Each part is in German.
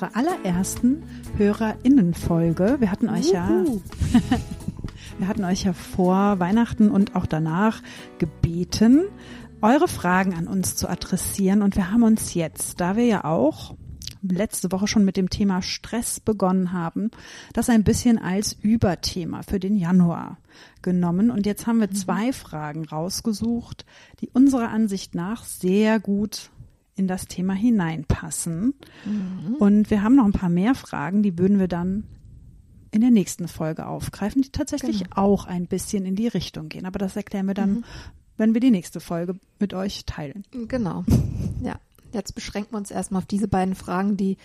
Unserer allerersten HörerInnen-Folge. Wir hatten euch ja Wir hatten euch ja vor Weihnachten und auch danach gebeten, eure Fragen an uns zu adressieren. Und wir haben uns jetzt, da wir ja auch letzte Woche schon mit dem Thema Stress begonnen haben, das ein bisschen als Überthema für den Januar genommen. Und jetzt haben wir mhm. zwei Fragen rausgesucht, die unserer Ansicht nach sehr gut in das Thema hineinpassen. Mhm. Und wir haben noch ein paar mehr Fragen, die würden wir dann in der nächsten Folge aufgreifen, die tatsächlich genau. auch ein bisschen in die Richtung gehen. Aber das erklären wir dann, mhm. wenn wir die nächste Folge mit euch teilen. Genau. Ja. Jetzt beschränken wir uns erstmal auf diese beiden Fragen, die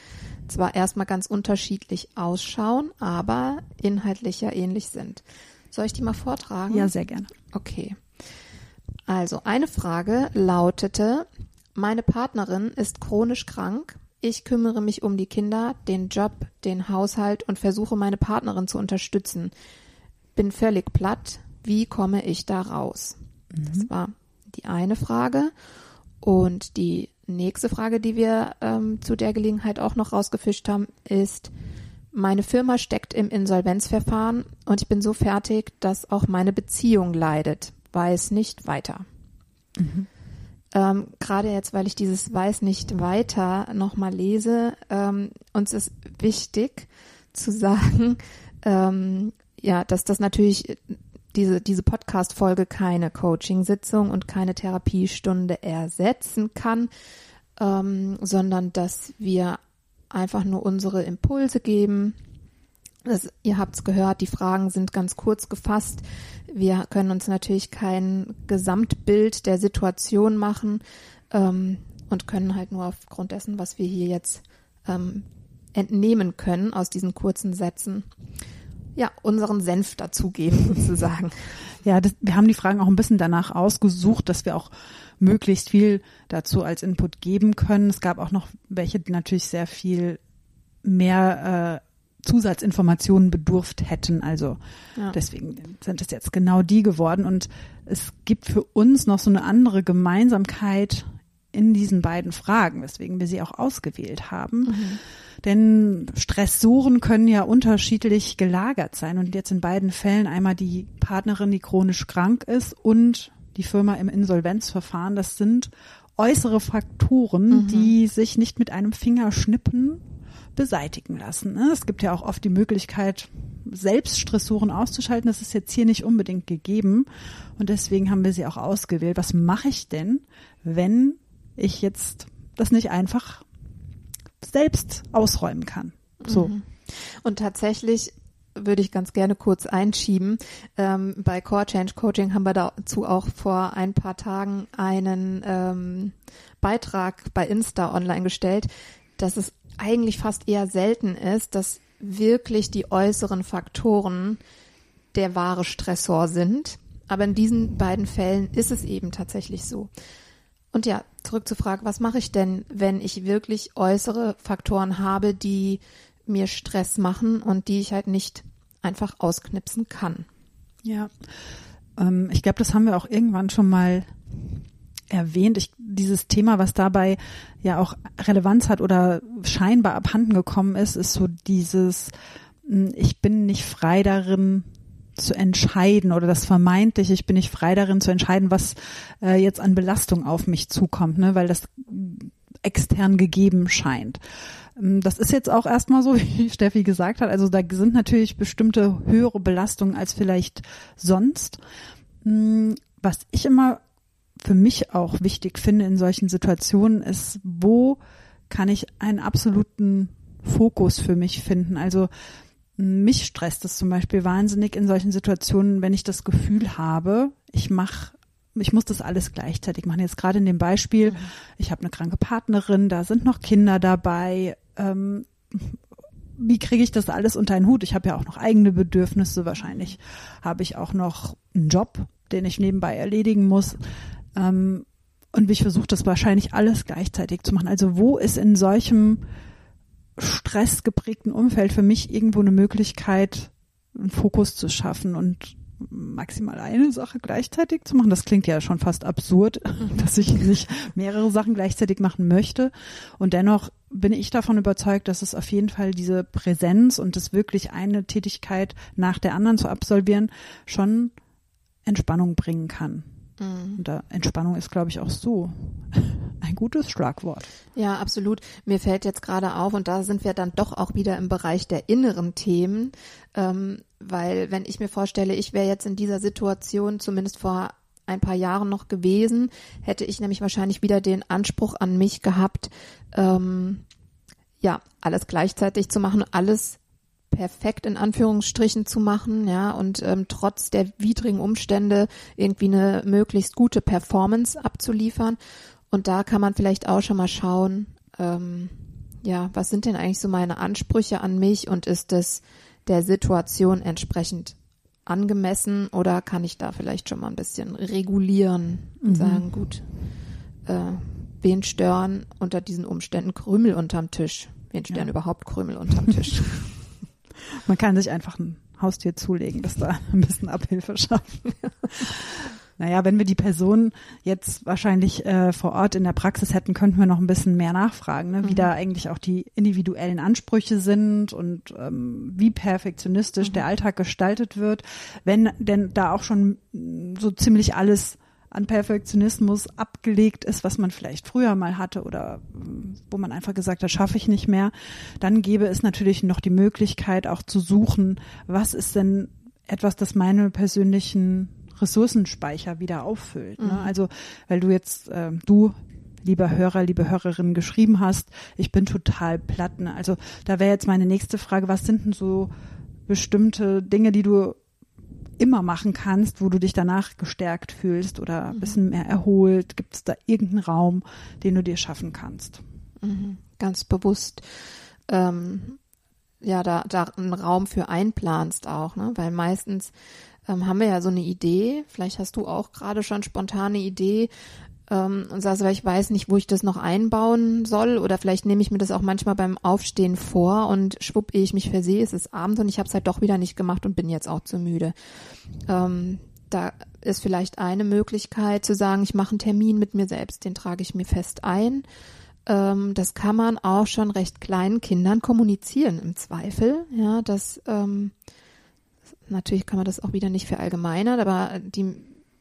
zwar erstmal ganz unterschiedlich ausschauen, aber inhaltlich ja ähnlich sind. Soll ich die mal vortragen? Ja, sehr gerne. Okay. Also eine Frage lautete, meine Partnerin ist chronisch krank, ich kümmere mich um die Kinder, den Job, den Haushalt und versuche meine Partnerin zu unterstützen. Bin völlig platt. Wie komme ich da raus? Mhm. Das war die eine Frage. Und die nächste Frage, die wir ähm, zu der Gelegenheit auch noch rausgefischt haben, ist, meine Firma steckt im Insolvenzverfahren und ich bin so fertig, dass auch meine Beziehung leidet, weiß nicht weiter. Mhm. Ähm, Gerade jetzt, weil ich dieses Weiß nicht weiter nochmal lese, ähm, uns ist wichtig zu sagen, ähm, ja, dass das natürlich diese, diese Podcast-Folge keine Coaching-Sitzung und keine Therapiestunde ersetzen kann, ähm, sondern dass wir einfach nur unsere Impulse geben, das, ihr habt es gehört, die Fragen sind ganz kurz gefasst. Wir können uns natürlich kein Gesamtbild der Situation machen ähm, und können halt nur aufgrund dessen, was wir hier jetzt ähm, entnehmen können aus diesen kurzen Sätzen, ja, unseren Senf dazugeben sozusagen. Ja, das, wir haben die Fragen auch ein bisschen danach ausgesucht, dass wir auch möglichst viel dazu als Input geben können. Es gab auch noch welche, die natürlich sehr viel mehr äh, Zusatzinformationen bedurft hätten. Also ja. deswegen sind es jetzt genau die geworden. Und es gibt für uns noch so eine andere Gemeinsamkeit in diesen beiden Fragen, weswegen wir sie auch ausgewählt haben. Mhm. Denn Stressoren können ja unterschiedlich gelagert sein. Und jetzt in beiden Fällen einmal die Partnerin, die chronisch krank ist und die Firma im Insolvenzverfahren. Das sind äußere Faktoren, mhm. die sich nicht mit einem Fingerschnippen beseitigen lassen. Ne? Es gibt ja auch oft die Möglichkeit, selbst Stressoren auszuschalten. Das ist jetzt hier nicht unbedingt gegeben. Und deswegen haben wir sie auch ausgewählt. Was mache ich denn, wenn ich jetzt das nicht einfach selbst ausräumen kann? So. Mhm. Und tatsächlich würde ich ganz gerne kurz einschieben. Ähm, bei Core Change Coaching haben wir dazu auch vor ein paar Tagen einen ähm, Beitrag bei Insta online gestellt, dass es eigentlich fast eher selten ist, dass wirklich die äußeren Faktoren der wahre Stressor sind. Aber in diesen beiden Fällen ist es eben tatsächlich so. Und ja, zurück zur Frage, was mache ich denn, wenn ich wirklich äußere Faktoren habe, die mir Stress machen und die ich halt nicht einfach ausknipsen kann? Ja, ähm, ich glaube, das haben wir auch irgendwann schon mal erwähnt. Ich, dieses Thema, was dabei ja auch Relevanz hat oder scheinbar abhanden gekommen ist, ist so dieses, hm, ich bin nicht frei darin, zu entscheiden oder das vermeintlich, ich bin nicht frei darin zu entscheiden, was äh, jetzt an Belastung auf mich zukommt, ne, weil das extern gegeben scheint. Hm, das ist jetzt auch erstmal so, wie Steffi gesagt hat. Also da sind natürlich bestimmte höhere Belastungen als vielleicht sonst. Hm, was ich immer für mich auch wichtig finde in solchen Situationen, ist, wo kann ich einen absoluten Fokus für mich finden? Also mich stresst es zum Beispiel wahnsinnig in solchen Situationen, wenn ich das Gefühl habe, ich mache ich muss das alles gleichzeitig machen. Jetzt gerade in dem Beispiel, Mhm. ich habe eine kranke Partnerin, da sind noch Kinder dabei. Ähm, wie kriege ich das alles unter einen Hut? Ich habe ja auch noch eigene Bedürfnisse. Wahrscheinlich habe ich auch noch einen Job, den ich nebenbei erledigen muss. Ähm, und ich versuche das wahrscheinlich alles gleichzeitig zu machen. Also wo ist in solchem stressgeprägten Umfeld für mich irgendwo eine Möglichkeit, einen Fokus zu schaffen und maximal eine Sache gleichzeitig zu machen. Das klingt ja schon fast absurd, dass ich nicht mehrere Sachen gleichzeitig machen möchte. Und dennoch bin ich davon überzeugt, dass es auf jeden Fall diese Präsenz und das wirklich eine Tätigkeit nach der anderen zu absolvieren schon Entspannung bringen kann. Mhm. Und da Entspannung ist, glaube ich, auch so ein gutes Schlagwort. Ja, absolut. Mir fällt jetzt gerade auf, und da sind wir dann doch auch wieder im Bereich der inneren Themen, ähm, weil wenn ich mir vorstelle, ich wäre jetzt in dieser Situation zumindest vor ein paar Jahren noch gewesen, hätte ich nämlich wahrscheinlich wieder den Anspruch an mich gehabt, ähm, ja, alles gleichzeitig zu machen, alles perfekt in Anführungsstrichen zu machen, ja, und ähm, trotz der widrigen Umstände irgendwie eine möglichst gute Performance abzuliefern. Und da kann man vielleicht auch schon mal schauen, ähm, ja, was sind denn eigentlich so meine Ansprüche an mich und ist es der Situation entsprechend angemessen oder kann ich da vielleicht schon mal ein bisschen regulieren und Mhm. sagen, gut, äh, wen stören unter diesen Umständen Krümel unterm Tisch? Wen stören Ja. überhaupt Krümel unterm Tisch? Man kann sich einfach ein Haustier zulegen, das da ein bisschen Abhilfe schafft. naja, wenn wir die Person jetzt wahrscheinlich äh, vor Ort in der Praxis hätten, könnten wir noch ein bisschen mehr nachfragen, ne? wie Mhm. da eigentlich auch die individuellen Ansprüche sind und ähm, wie perfektionistisch Mhm. der Alltag gestaltet wird. Wenn denn da auch schon so ziemlich alles an Perfektionismus abgelegt ist, was man vielleicht früher mal hatte oder mh, wo man einfach gesagt hat, schaffe ich nicht mehr, dann gäbe es natürlich noch die Möglichkeit auch zu suchen, was ist denn etwas, das meine persönlichen Ressourcenspeicher wieder auffüllt. Ne? Mhm. Also, weil du jetzt, äh, du, lieber Hörer, liebe Hörerin, geschrieben hast, ich bin total platt. Ne? Also da wäre jetzt meine nächste Frage, was sind denn so bestimmte Dinge, die du immer machen kannst, wo du dich danach gestärkt fühlst oder ein bisschen mehr erholt? Gibt es da irgendeinen Raum, den du dir schaffen kannst? Mhm. Ganz bewusst, ähm, ja, da, da einen Raum für einplanst auch, ne? Weil meistens ähm, haben wir ja so eine Idee, vielleicht hast du auch gerade schon spontane Idee ähm, und sagst, aber ich weiß nicht, wo ich das noch einbauen soll oder vielleicht nehme ich mir das auch manchmal beim Aufstehen vor und schwupp, ehe ich mich versehe, es ist Abend und ich habe es halt doch wieder nicht gemacht und bin jetzt auch zu müde. Ähm, da ist vielleicht eine Möglichkeit zu sagen, ich mache einen Termin mit mir selbst, den trage ich mir fest ein. Ähm, das kann man auch schon recht kleinen Kindern kommunizieren im Zweifel. Ja, das ähm, natürlich kann man das auch wieder nicht verallgemeinern, aber die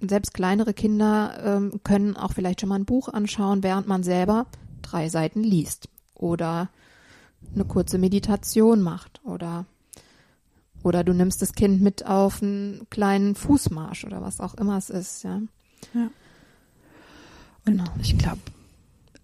selbst kleinere Kinder ähm, können auch vielleicht schon mal ein Buch anschauen, während man selber drei Seiten liest oder eine kurze Meditation macht oder oder du nimmst das Kind mit auf einen kleinen Fußmarsch oder was auch immer es ist, ja. Und Genau. ich glaube,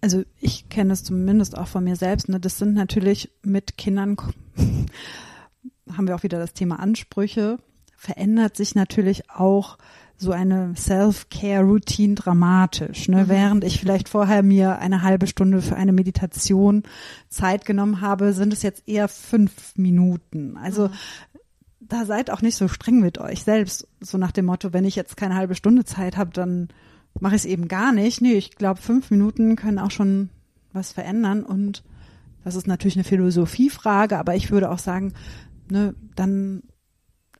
also ich kenne es zumindest auch von mir selbst, ne, das sind natürlich mit Kindern, haben wir auch wieder das Thema Ansprüche, verändert sich natürlich auch so eine Self-Care-Routine dramatisch. Ne? Mhm. Während ich vielleicht vorher mir eine halbe Stunde für eine Meditation Zeit genommen habe, sind es jetzt eher fünf Minuten. Also Mhm. da seid auch nicht so streng mit euch selbst. So nach dem Motto, wenn ich jetzt keine halbe Stunde Zeit habe, dann mache ich es eben gar nicht. Nee, ich glaube, fünf Minuten können auch schon was verändern und das ist natürlich eine Philosophiefrage, aber ich würde auch sagen, ne, dann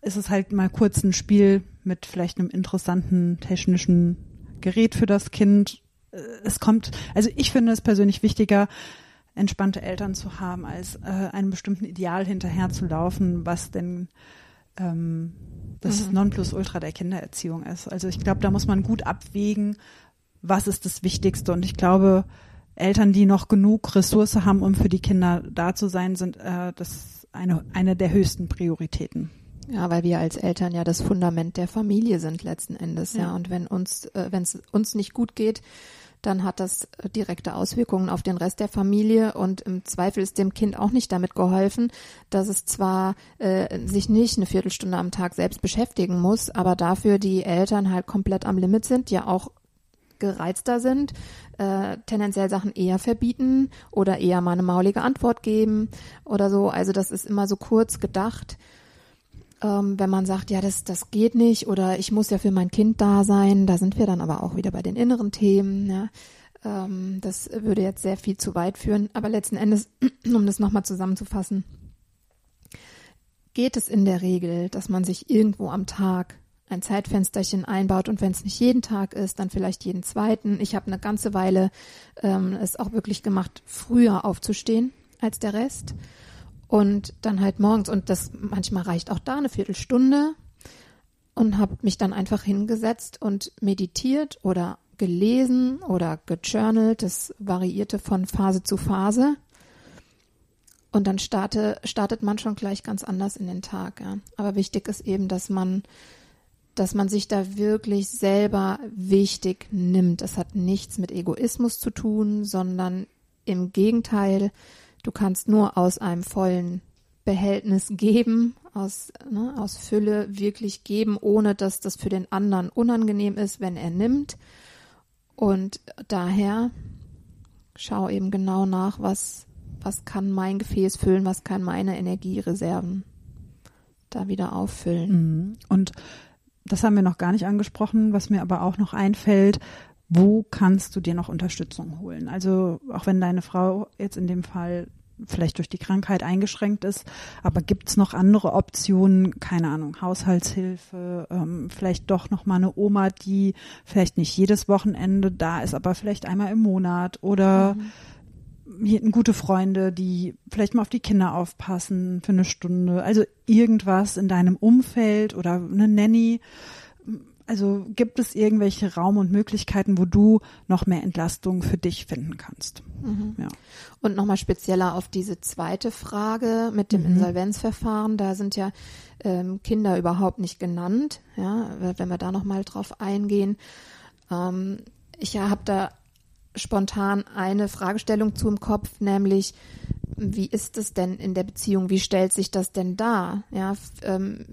ist es halt mal kurz ein Spiel mit vielleicht einem interessanten technischen Gerät für das Kind. Äh, Es kommt, also ich finde es persönlich wichtiger, entspannte Eltern zu haben, als äh, einem bestimmten Ideal hinterher zu laufen, was denn ähm, das Mhm. Nonplusultra der Kindererziehung ist. Also ich glaube, da muss man gut abwägen, was ist das Wichtigste. Und ich glaube, Eltern, die noch genug Ressource haben, um für die Kinder da zu sein, sind äh, das eine, eine der höchsten Prioritäten. Ja, weil wir als Eltern ja das Fundament der Familie sind letzten Endes, ja. Ja. Und wenn uns, äh, wenn es uns nicht gut geht, dann hat das äh, direkte Auswirkungen auf den Rest der Familie und im Zweifel ist dem Kind auch nicht damit geholfen, dass es zwar äh, sich nicht eine Viertelstunde am Tag selbst beschäftigen muss, aber dafür die Eltern halt komplett am Limit sind, ja auch gereizter sind, äh, tendenziell Sachen eher verbieten oder eher mal eine maulige Antwort geben oder so. Also das ist immer so kurz gedacht. Ähm, wenn man sagt, ja, das, das geht nicht oder ich muss ja für mein Kind da sein, da sind wir dann aber auch wieder bei den inneren Themen. Ja. Ähm, das würde jetzt sehr viel zu weit führen. Aber letzten Endes, um das nochmal zusammenzufassen, geht es in der Regel, dass man sich irgendwo am Tag ein Zeitfensterchen einbaut und wenn es nicht jeden Tag ist, dann vielleicht jeden zweiten. Ich habe eine ganze Weile ähm, es auch wirklich gemacht, früher aufzustehen als der Rest und dann halt morgens und das manchmal reicht auch da eine Viertelstunde und habe mich dann einfach hingesetzt und meditiert oder gelesen oder gejournalt. Das variierte von Phase zu Phase. Und dann starte, startet man schon gleich ganz anders in den Tag. Ja. Aber wichtig ist eben, dass man dass man sich da wirklich selber wichtig nimmt. Das hat nichts mit Egoismus zu tun, sondern im Gegenteil, du kannst nur aus einem vollen Behältnis geben, aus, ne, aus Fülle wirklich geben, ohne dass das für den anderen unangenehm ist, wenn er nimmt. Und daher schau eben genau nach, was, was kann mein Gefäß füllen, was kann meine Energiereserven da wieder auffüllen. Mhm. Und das haben wir noch gar nicht angesprochen, was mir aber auch noch einfällt, wo kannst du dir noch Unterstützung holen? Also auch wenn deine Frau jetzt in dem Fall vielleicht durch die Krankheit eingeschränkt ist, aber gibt es noch andere Optionen? Keine Ahnung, Haushaltshilfe, ähm, vielleicht doch noch mal eine Oma, die vielleicht nicht jedes Wochenende da ist, aber vielleicht einmal im Monat oder mhm gute Freunde, die vielleicht mal auf die Kinder aufpassen für eine Stunde. Also irgendwas in deinem Umfeld oder eine Nanny. Also gibt es irgendwelche Raum und Möglichkeiten, wo du noch mehr Entlastung für dich finden kannst? Mhm. Ja. Und nochmal spezieller auf diese zweite Frage mit dem mhm. Insolvenzverfahren. Da sind ja ähm, Kinder überhaupt nicht genannt. Ja, wenn wir da nochmal drauf eingehen. Ähm, ich habe da spontan eine Fragestellung zu im Kopf, nämlich wie ist es denn in der Beziehung? Wie stellt sich das denn dar? Ja, ähm,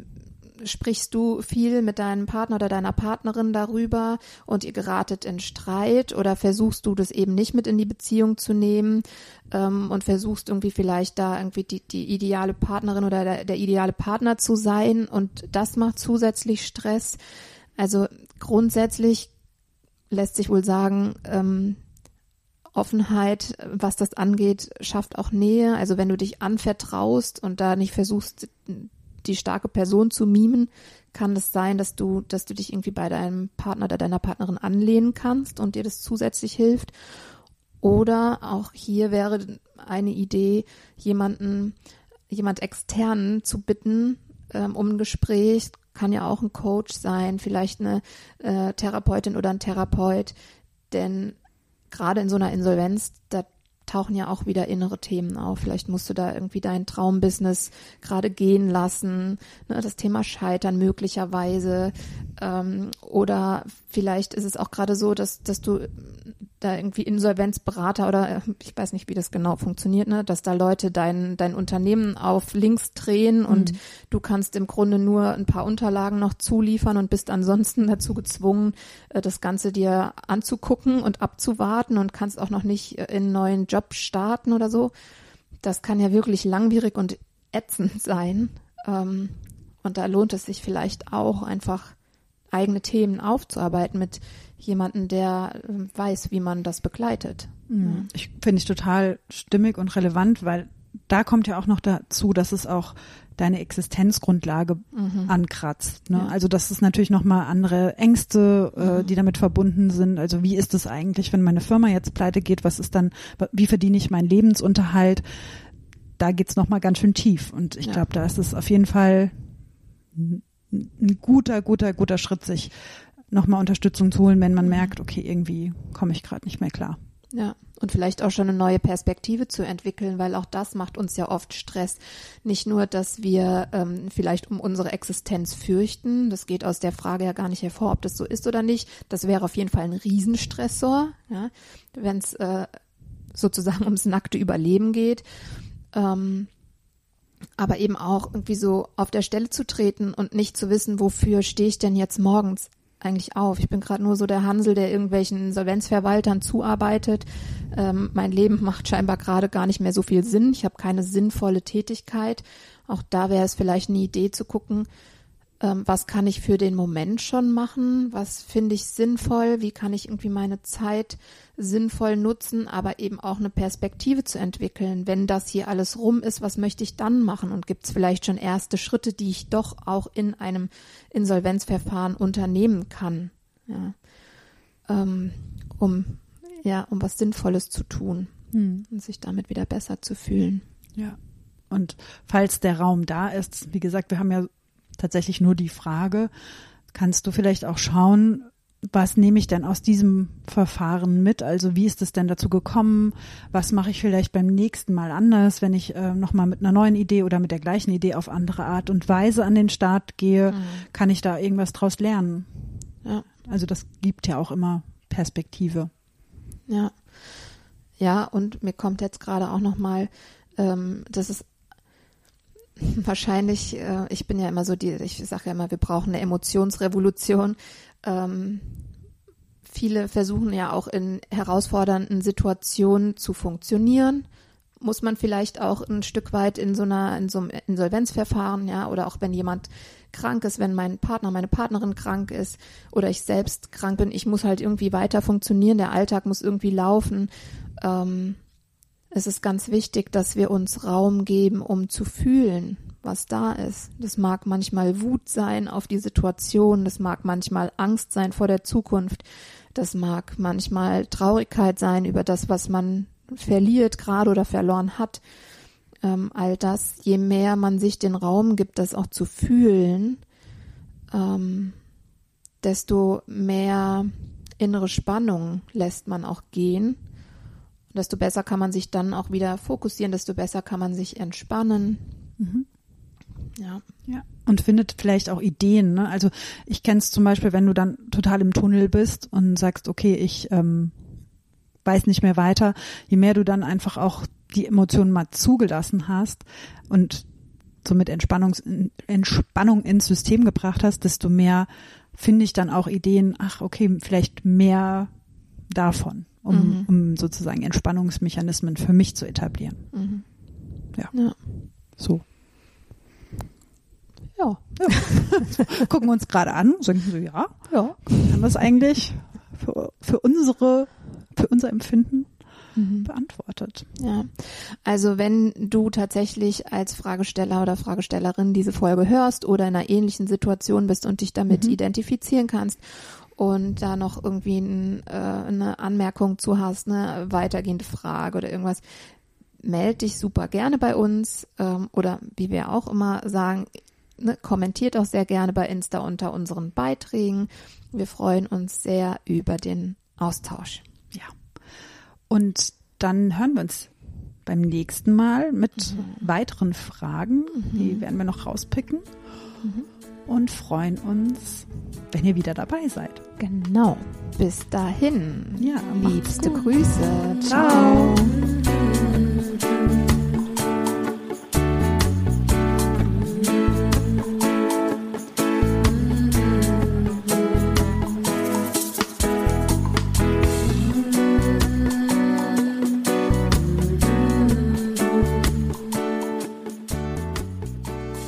sprichst du viel mit deinem Partner oder deiner Partnerin darüber und ihr geratet in Streit oder versuchst du das eben nicht mit in die Beziehung zu nehmen ähm, und versuchst irgendwie vielleicht da irgendwie die, die ideale Partnerin oder der, der ideale Partner zu sein und das macht zusätzlich Stress. Also grundsätzlich lässt sich wohl sagen, ähm, Offenheit, was das angeht, schafft auch Nähe. Also wenn du dich anvertraust und da nicht versuchst, die starke Person zu mimen, kann es sein, dass du, dass du dich irgendwie bei deinem Partner oder deiner Partnerin anlehnen kannst und dir das zusätzlich hilft. Oder auch hier wäre eine Idee, jemanden, jemand externen zu bitten ähm, um ein Gespräch. Kann ja auch ein Coach sein, vielleicht eine äh, Therapeutin oder ein Therapeut. Denn gerade in so einer Insolvenz, da tauchen ja auch wieder innere Themen auf. Vielleicht musst du da irgendwie dein Traumbusiness gerade gehen lassen, ne, das Thema Scheitern möglicherweise. Ähm, oder vielleicht ist es auch gerade so, dass, dass du da irgendwie Insolvenzberater oder äh, ich weiß nicht, wie das genau funktioniert, ne, dass da Leute dein, dein Unternehmen auf links drehen und mhm. du kannst im Grunde nur ein paar Unterlagen noch zuliefern und bist ansonsten dazu gezwungen, äh, das Ganze dir anzugucken und abzuwarten und kannst auch noch nicht äh, in einen neuen Job starten oder so. Das kann ja wirklich langwierig und ätzend sein. Ähm, und da lohnt es sich vielleicht auch einfach eigene Themen aufzuarbeiten mit jemanden, der ähm, weiß, wie man das begleitet. Mhm. Ich finde ich total stimmig und relevant, weil da kommt ja auch noch dazu, dass es auch deine Existenzgrundlage mhm. ankratzt. Ne? Ja. Also das ist natürlich nochmal andere Ängste, äh, mhm. die damit verbunden sind. Also wie ist es eigentlich, wenn meine Firma jetzt pleite geht? Was ist dann, wie verdiene ich meinen Lebensunterhalt? Da geht's nochmal ganz schön tief. Und ich ja. glaube, da ist es auf jeden Fall ein guter, guter, guter Schritt, sich nochmal Unterstützung zu holen, wenn man merkt, okay, irgendwie komme ich gerade nicht mehr klar. Ja, und vielleicht auch schon eine neue Perspektive zu entwickeln, weil auch das macht uns ja oft Stress. Nicht nur, dass wir ähm, vielleicht um unsere Existenz fürchten, das geht aus der Frage ja gar nicht hervor, ob das so ist oder nicht. Das wäre auf jeden Fall ein Riesenstressor, ja, wenn es äh, sozusagen ums nackte Überleben geht. Ähm, aber eben auch irgendwie so auf der Stelle zu treten und nicht zu wissen, wofür stehe ich denn jetzt morgens eigentlich auf. Ich bin gerade nur so der Hansel, der irgendwelchen Solvenzverwaltern zuarbeitet. Ähm, mein Leben macht scheinbar gerade gar nicht mehr so viel Sinn. Ich habe keine sinnvolle Tätigkeit. Auch da wäre es vielleicht eine Idee zu gucken, ähm, was kann ich für den Moment schon machen, was finde ich sinnvoll, wie kann ich irgendwie meine Zeit sinnvoll nutzen, aber eben auch eine Perspektive zu entwickeln. Wenn das hier alles rum ist, was möchte ich dann machen? Und gibt es vielleicht schon erste Schritte, die ich doch auch in einem Insolvenzverfahren unternehmen kann, ja, ähm, um ja, um was Sinnvolles zu tun hm. und sich damit wieder besser zu fühlen. Ja. Und falls der Raum da ist, wie gesagt, wir haben ja tatsächlich nur die Frage, kannst du vielleicht auch schauen, was nehme ich denn aus diesem Verfahren mit? Also wie ist es denn dazu gekommen? Was mache ich vielleicht beim nächsten Mal anders, wenn ich äh, nochmal mit einer neuen Idee oder mit der gleichen Idee auf andere Art und Weise an den Start gehe? Mhm. Kann ich da irgendwas draus lernen? Ja. Also das gibt ja auch immer Perspektive. Ja. Ja, und mir kommt jetzt gerade auch nochmal, ähm, das ist wahrscheinlich, äh, ich bin ja immer so die, ich sage ja immer, wir brauchen eine Emotionsrevolution. Ähm, viele versuchen ja auch in herausfordernden Situationen zu funktionieren. Muss man vielleicht auch ein Stück weit in so einer, in so einem Insolvenzverfahren, ja, oder auch wenn jemand krank ist, wenn mein Partner, meine Partnerin krank ist oder ich selbst krank bin, ich muss halt irgendwie weiter funktionieren, der Alltag muss irgendwie laufen. Ähm, es ist ganz wichtig, dass wir uns Raum geben, um zu fühlen, was da ist. Das mag manchmal Wut sein auf die Situation, das mag manchmal Angst sein vor der Zukunft, das mag manchmal Traurigkeit sein über das, was man verliert gerade oder verloren hat. Ähm, all das, je mehr man sich den Raum gibt, das auch zu fühlen, ähm, desto mehr innere Spannung lässt man auch gehen desto besser kann man sich dann auch wieder fokussieren, desto besser kann man sich entspannen. Mhm. Ja. ja. Und findet vielleicht auch Ideen. Ne? Also ich kenne es zum Beispiel, wenn du dann total im Tunnel bist und sagst, okay, ich ähm, weiß nicht mehr weiter, je mehr du dann einfach auch die Emotionen mal zugelassen hast und somit Entspannungs Entspannung ins System gebracht hast, desto mehr finde ich dann auch Ideen, ach okay, vielleicht mehr davon um, mhm. um sozusagen Entspannungsmechanismen für mich zu etablieren. Mhm. Ja. ja. So. Ja. ja. Gucken wir uns gerade an sagen so, ja, ja, haben wir es eigentlich für, für unsere, für unser Empfinden mhm. beantwortet. Ja, also wenn du tatsächlich als Fragesteller oder Fragestellerin diese Folge hörst oder in einer ähnlichen Situation bist und dich damit mhm. identifizieren kannst und da noch irgendwie ein, äh, eine Anmerkung zu hast, eine weitergehende Frage oder irgendwas, meld dich super gerne bei uns ähm, oder wie wir auch immer sagen, ne, kommentiert auch sehr gerne bei Insta unter unseren Beiträgen. Wir freuen uns sehr über den Austausch. Ja. Und dann hören wir uns beim nächsten Mal mit mhm. weiteren Fragen. Mhm. Die werden wir noch rauspicken. Mhm und freuen uns, wenn ihr wieder dabei seid. Genau. Bis dahin. Ja, liebste gut. Grüße. Ciao. Ciao.